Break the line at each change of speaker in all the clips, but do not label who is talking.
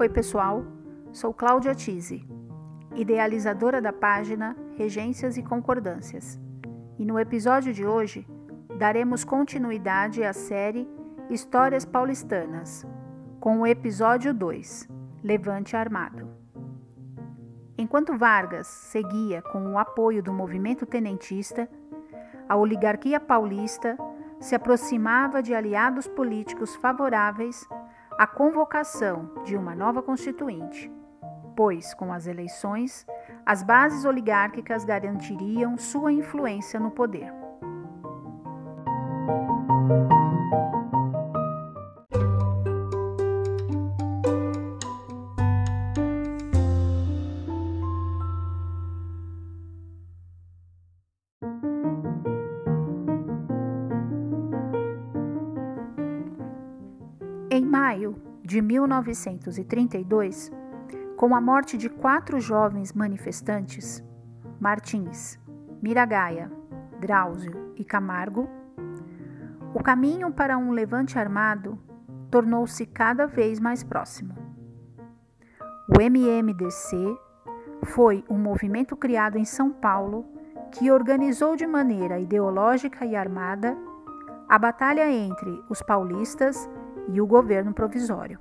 Oi, pessoal. Sou Cláudia Tise, idealizadora da página Regências e Concordâncias. E no episódio de hoje, daremos continuidade à série Histórias Paulistanas, com o episódio 2, Levante Armado. Enquanto Vargas seguia com o apoio do movimento tenentista, a oligarquia paulista se aproximava de aliados políticos favoráveis à convocação de uma nova Constituinte, pois, com as eleições, as bases oligárquicas garantiriam sua influência no poder. Em maio de 1932, com a morte de quatro jovens manifestantes, Martins, Miragaia, Drauzio e Camargo, o caminho para um levante armado tornou-se cada vez mais próximo. O MMDC foi um movimento criado em São Paulo que organizou de maneira ideológica e armada a batalha entre os paulistas e o governo provisório.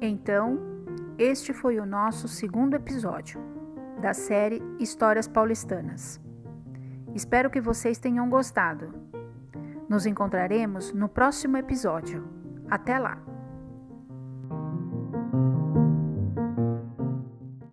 Então, este foi o nosso segundo episódio da série Histórias Paulistanas. Espero que vocês tenham gostado. Nos encontraremos no próximo episódio. Até lá!